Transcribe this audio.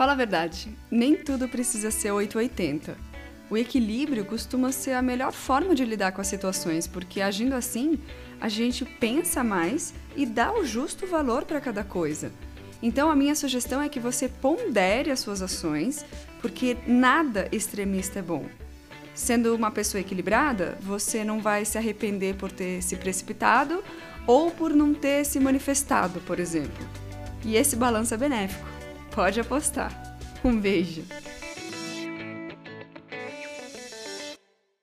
Fala a verdade, nem tudo precisa ser 880. O equilíbrio costuma ser a melhor forma de lidar com as situações, porque agindo assim, a gente pensa mais e dá o justo valor para cada coisa. Então, a minha sugestão é que você pondere as suas ações, porque nada extremista é bom. Sendo uma pessoa equilibrada, você não vai se arrepender por ter se precipitado ou por não ter se manifestado, por exemplo. E esse balanço é benéfico. Pode apostar. Um beijo!